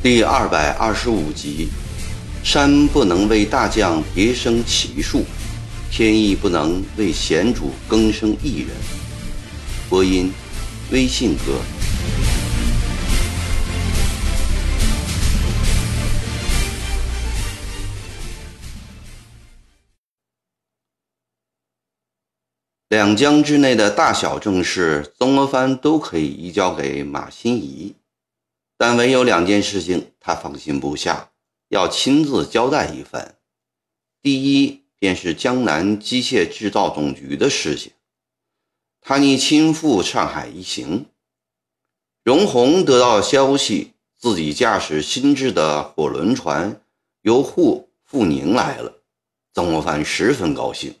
第二百二十五集：山不能为大将别生奇树，天意不能为贤主更生一人。播音：微信哥。两江之内的大小政事，曾国藩都可以移交给马新贻。但唯有两件事情他放心不下，要亲自交代一番。第一便是江南机械制造总局的事情，他拟亲赴上海一行。荣鸿得到消息，自己驾驶新制的火轮船由沪赴宁来了，曾国藩十分高兴，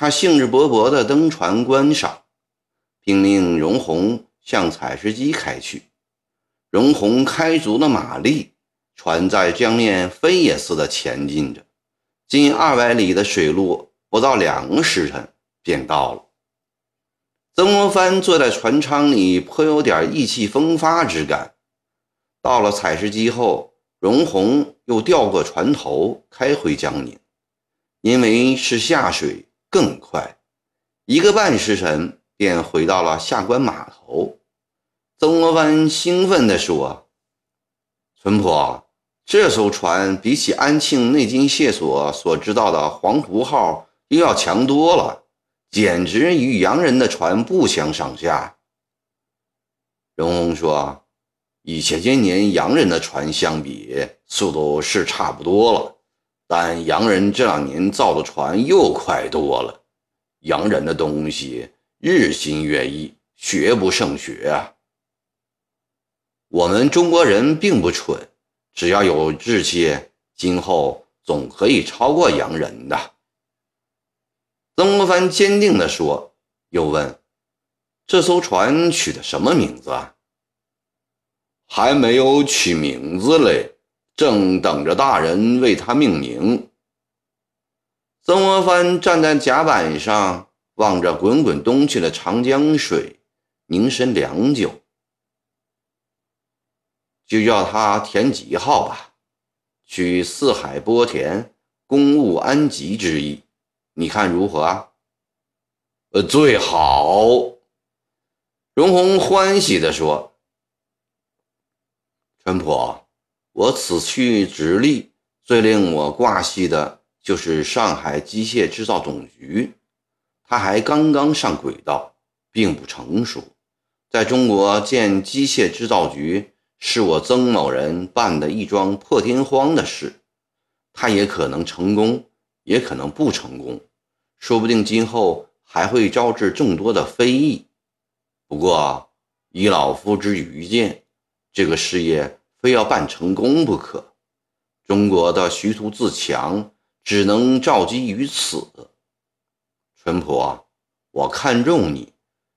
他兴致勃勃地登船观赏，并令荣鸿向采石矶开去。荣鸿开足了马力，船在江面飞也似的前进着，近二百里的水路，不到两个时辰便到了。曾国藩坐在船舱里，颇有点意气风发之感。到了采石矶后，荣鸿又调过船头，开回江宁，因为是下水更快，一个半时辰便回到了下关码头。曾国藩兴奋地说：“淳朴，这艘船比起安庆内金械所所知道的黄湖号又要强多了，简直与洋人的船不相上下。”荣鸿说：“与前些年洋人的船相比，速度是差不多了，但洋人这两年造的船又快多了。洋人的东西日新月异，学不胜学啊。”我们中国人并不蠢，只要有志气，今后总可以超过洋人的。曾国藩坚定地说，又问：“这艘船取的什么名字啊？”“还没有取名字嘞，正等着大人为他命名。”曾国藩站在甲板上，望着滚滚东去的长江水，凝神良久。就叫他田吉号吧，取四海波田，公务安吉之意，你看如何啊？呃，最好。荣鸿欢喜地说：“淳朴，我此去直隶，最令我挂系的就是上海机械制造总局，它还刚刚上轨道，并不成熟，在中国建机械制造局。”是我曾某人办的一桩破天荒的事，他也可能成功，也可能不成功，说不定今后还会招致众多的非议。不过，以老夫之愚见，这个事业非要办成功不可。中国的徐图自强，只能召基于此。淳朴，我看中你，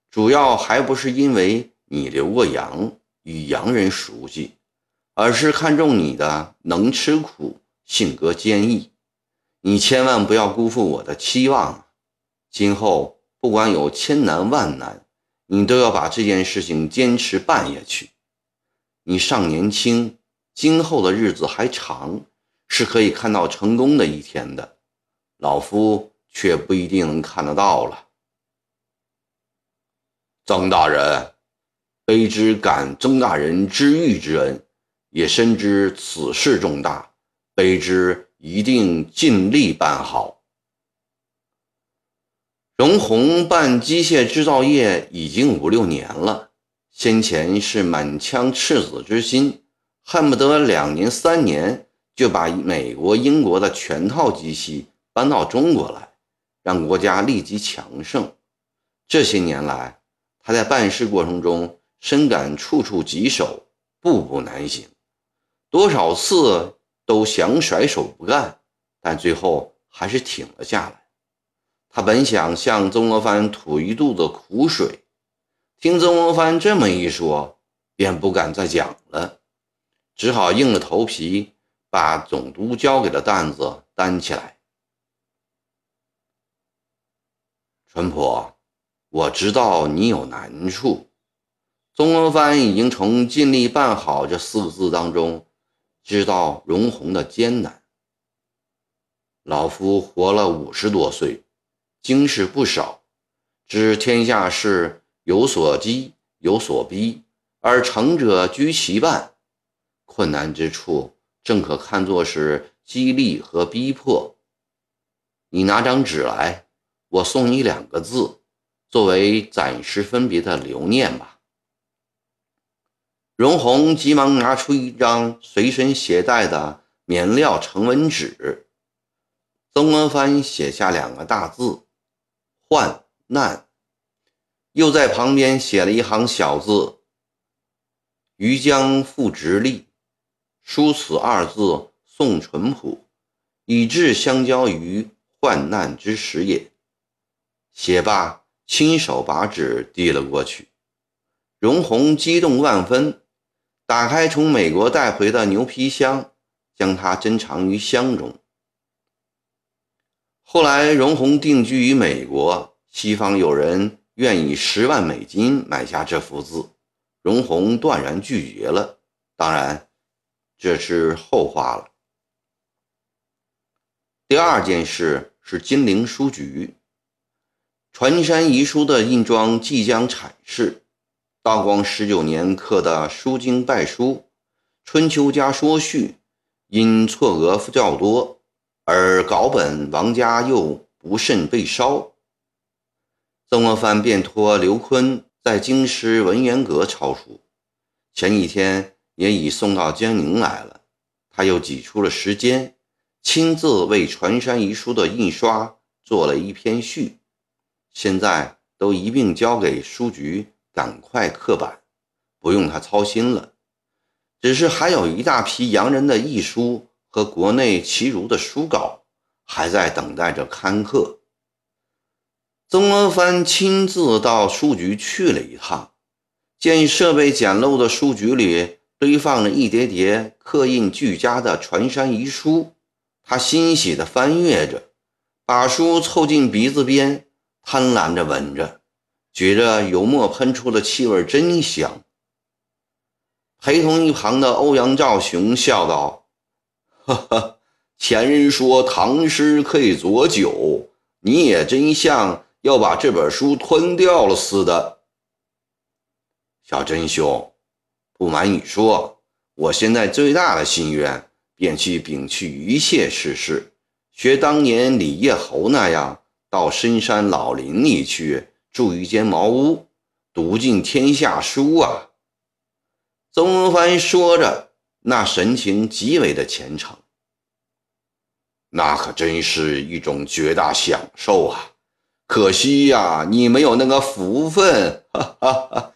主要还不是因为你留过洋。与洋人熟悉，而是看中你的能吃苦、性格坚毅。你千万不要辜负我的期望。今后不管有千难万难，你都要把这件事情坚持办下去。你尚年轻，今后的日子还长，是可以看到成功的一天的。老夫却不一定能看得到了。曾大人。卑职感曾大人知遇之恩，也深知此事重大，卑职一定尽力办好。荣宏办机械制造业已经五六年了，先前是满腔赤子之心，恨不得两年三年就把美国、英国的全套机器搬到中国来，让国家立即强盛。这些年来，他在办事过程中。深感处处棘手，步步难行，多少次都想甩手不干，但最后还是挺了下来。他本想向曾国藩吐一肚子苦水，听曾国藩这么一说，便不敢再讲了，只好硬着头皮把总督交给的担子担起来。淳朴，我知道你有难处。曾文藩已经从“尽力办好”这四个字当中，知道荣鸿的艰难。老夫活了五十多岁，经世不少，知天下事有所激，有所逼，而成者居其半。困难之处，正可看作是激励和逼迫。你拿张纸来，我送你两个字，作为暂时分别的留念吧。荣鸿急忙拿出一张随身携带的棉料成文纸，曾国藩写下两个大字“患难”，又在旁边写了一行小字：“余将复直隶，书此二字送淳朴，以致相交于患难之时也。”写罢，亲手把纸递了过去。荣鸿激动万分。打开从美国带回的牛皮箱，将它珍藏于箱中。后来，荣鸿定居于美国，西方有人愿以十万美金买下这幅字，荣鸿断然拒绝了。当然，这是后话了。第二件事是金陵书局，传山遗书的印装即将产世。道光十九年刻的《书经拜书》《春秋家说序》，因错额较多，而稿本王家又不慎被烧。曾国藩便托刘坤在京师文渊阁抄书，前几天也已送到江宁来了。他又挤出了时间，亲自为《传山遗书》的印刷做了一篇序，现在都一并交给书局。赶快刻版，不用他操心了。只是还有一大批洋人的译书和国内奇儒的书稿，还在等待着刊刻。曾国藩亲自到书局去了一趟，见设备简陋的书局里堆放着一叠叠刻印俱佳的传山遗书，他欣喜地翻阅着，把书凑近鼻子边，贪婪着闻着。觉着油墨喷出的气味真香。陪同一旁的欧阳兆雄笑道：“哈哈，前人说唐诗可以佐酒，你也真像要把这本书吞掉了似的。”小真兄，不瞒你说，我现在最大的心愿，便去摒弃一切世事，学当年李叶侯那样，到深山老林里去。住一间茅屋，读尽天下书啊！曾国藩说着，那神情极为的虔诚。那可真是一种绝大享受啊！可惜呀，你没有那个福分。哈哈哈！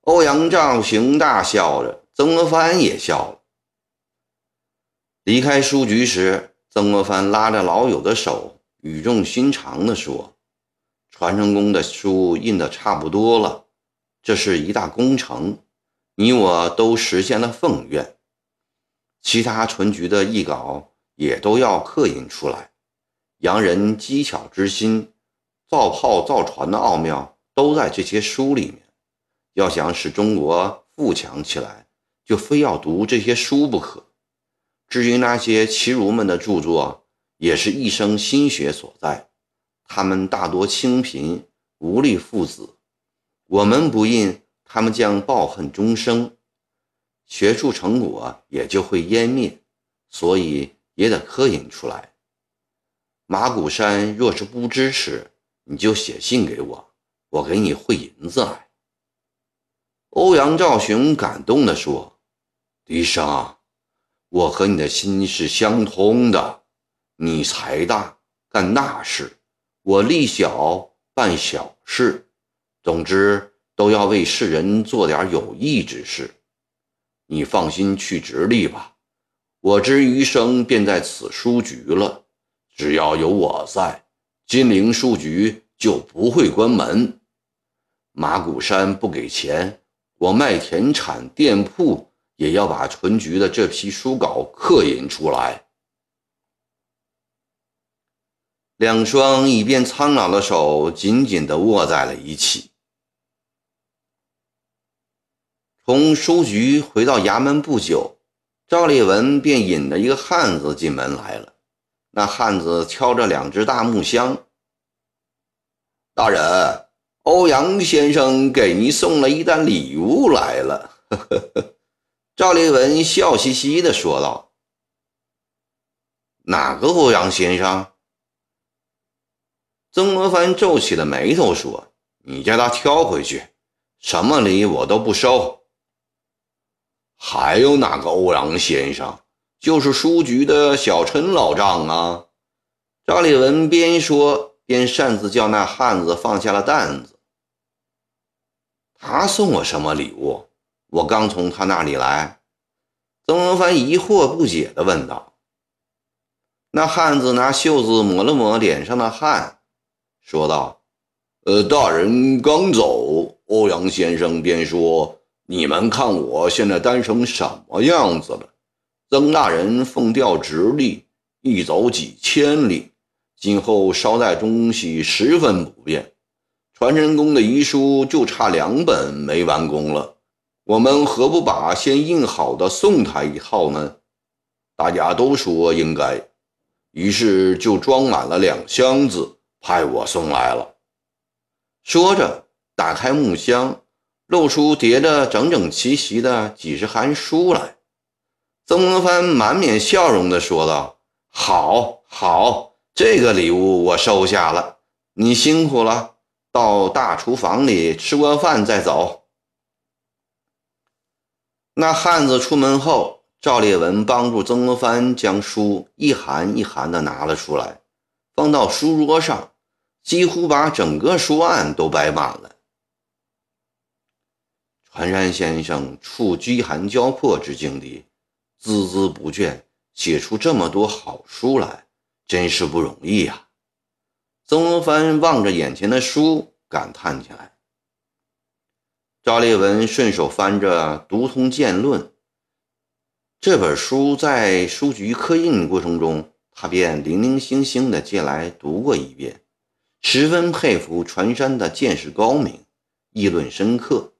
欧阳兆行大笑着，曾国藩也笑了。离开书局时，曾国藩拉着老友的手，语重心长地说。传承宫的书印的差不多了，这是一大工程，你我都实现了奉愿。其他存局的译稿也都要刻印出来。洋人机巧之心，造炮造船的奥妙都在这些书里面。要想使中国富强起来，就非要读这些书不可。至于那些奇儒们的著作，也是一生心血所在。他们大多清贫，无力父子。我们不印，他们将抱恨终生，学术成果也就会湮灭。所以也得刻印出来。马古山若是不支持，你就写信给我，我给你汇银子来。欧阳兆雄感动地说：“笛声，我和你的心是相通的。你财大，干大事。”我力小办小事，总之都要为世人做点有益之事。你放心去直隶吧，我之余生便在此书局了。只要有我在，金陵书局就不会关门。马古山不给钱，我卖田产店铺，也要把存局的这批书稿刻印出来。两双已变苍老的手紧紧地握在了一起。从书局回到衙门不久，赵立文便引着一个汉子进门来了。那汉子挑着两只大木箱。大人，欧阳先生给您送了一单礼物来了。赵立文笑嘻嘻地说道：“哪个欧阳先生？”曾国藩皱起了眉头说：“你叫他挑回去，什么礼我都不收。”还有哪个欧阳先生？就是书局的小陈老丈啊。赵立文边说边擅自叫那汉子放下了担子。他送我什么礼物？我刚从他那里来。曾国藩疑惑不解地问道。那汉子拿袖子抹了抹脸上的汗。说道：“呃，大人刚走，欧阳先生便说：‘你们看我现在单成什么样子了？’曾大人奉调直隶，一走几千里，今后捎带东西十分不便。传真工的遗书就差两本没完工了，我们何不把先印好的送他一套呢？大家都说应该，于是就装满了两箱子。”派我送来了。说着，打开木箱，露出叠着整整齐齐的几十函书来。曾国藩满面笑容地说道：“好，好，这个礼物我收下了。你辛苦了，到大厨房里吃过饭再走。”那汉子出门后，赵烈文帮助曾国藩将书一函一函地拿了出来。放到书桌上，几乎把整个书案都摆满了。船山先生处饥寒交迫之境地，孜孜不倦写出这么多好书来，真是不容易呀！曾国藩望着眼前的书，感叹起来。赵烈文顺手翻着《读通鉴论》这本书，在书局刻印过程中。他便零零星星的借来读过一遍，十分佩服船山的见识高明，议论深刻。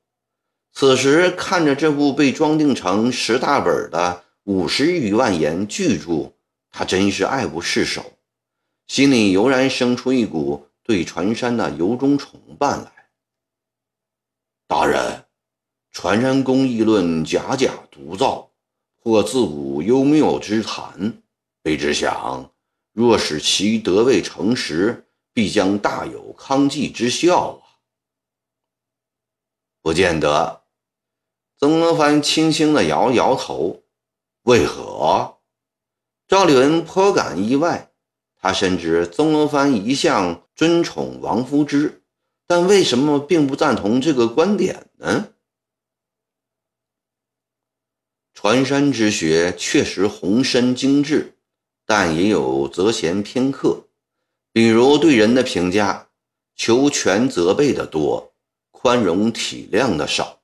此时看着这部被装订成十大本的五十余万言巨著，他真是爱不释手，心里油然生出一股对船山的由衷崇拜来。大人，船山公议论假假独造，或自古幽谬之谈。卑职想，若使其得未成实，必将大有康济之效啊！不见得。曾国藩轻轻地摇摇头。为何？赵立文颇感意外。他深知曾国藩一向尊宠王夫之，但为什么并不赞同这个观点呢？船山之学确实宏深精致。但也有择贤偏客，比如对人的评价，求全责备的多，宽容体谅的少。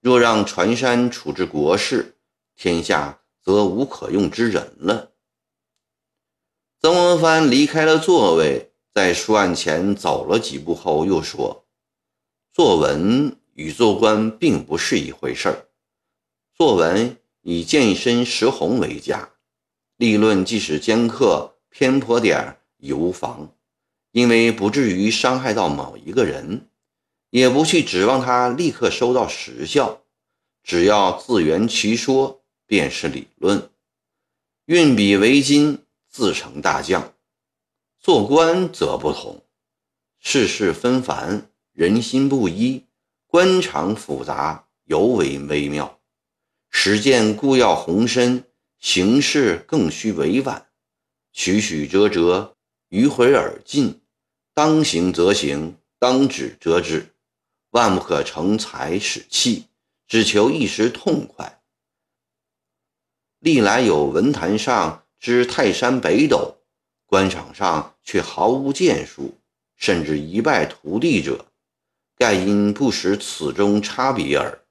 若让船山处置国事，天下则无可用之人了。曾国藩离开了座位，在书案前走了几步后，又说：“作文与做官并不是一回事儿。作文以健身识红为佳。”立论即使尖刻偏颇点儿也无妨，因为不至于伤害到某一个人，也不去指望他立刻收到实效。只要自圆其说，便是理论。运笔为金，自成大将。做官则不同，世事纷繁，人心不一，官场复杂，尤为微妙。实践固要宏深。行事更需委婉，曲曲折折，迂回而进，当行则行，当止则止，万不可成才使气，只求一时痛快。历来有文坛上之泰山北斗，官场上却毫无建树，甚至一败涂地者，盖因不识此中差别耳。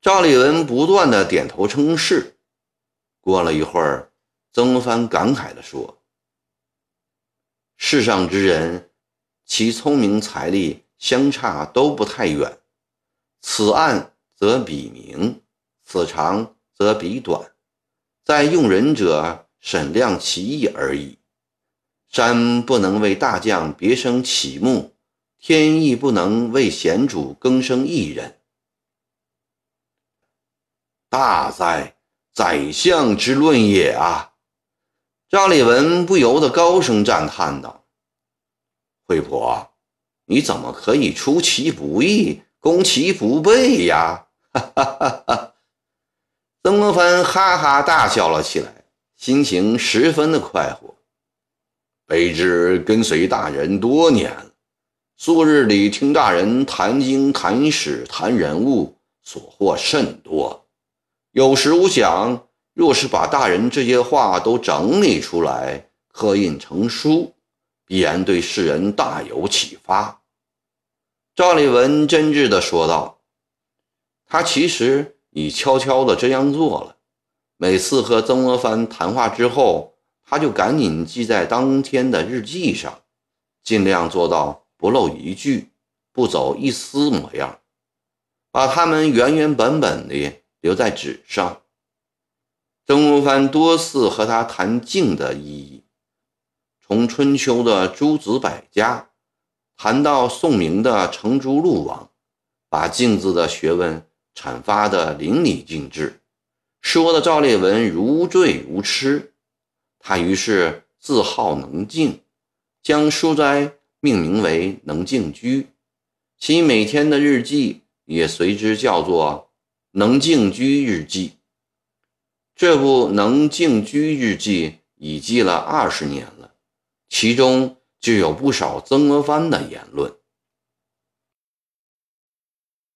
赵立文不断的点头称是。过了一会儿，曾国藩感慨地说：“世上之人，其聪明才力相差都不太远。此暗则彼明，此长则彼短，在用人者审量其意而已。山不能为大将别生启目，天亦不能为贤主更生一人。大哉，宰相之论也啊！赵立文不由得高声赞叹道：“惠婆，你怎么可以出其不意？”攻其不备呀！哈哈哈哈曾国藩哈哈大笑了起来，心情十分的快活。卑职跟随大人多年，素日里听大人谈经、谈史、谈人物，所获甚多。有时我想，若是把大人这些话都整理出来，刻印成书，必然对世人大有启发。赵立文真挚地说道：“他其实已悄悄地这样做了。每次和曾国藩谈话之后，他就赶紧记在当天的日记上，尽量做到不漏一句，不走一丝模样，把他们原原本本的留在纸上。曾国藩多次和他谈静的意义，从春秋的诸子百家。”谈到宋明的程朱陆王，把镜子的学问阐发得淋漓尽致，说的赵烈文如醉如痴。他于是自号能静，将书斋命名为能静居，其每天的日记也随之叫做能静居日记。这部能静居日记已记了二十年了，其中。就有不少曾国藩的言论。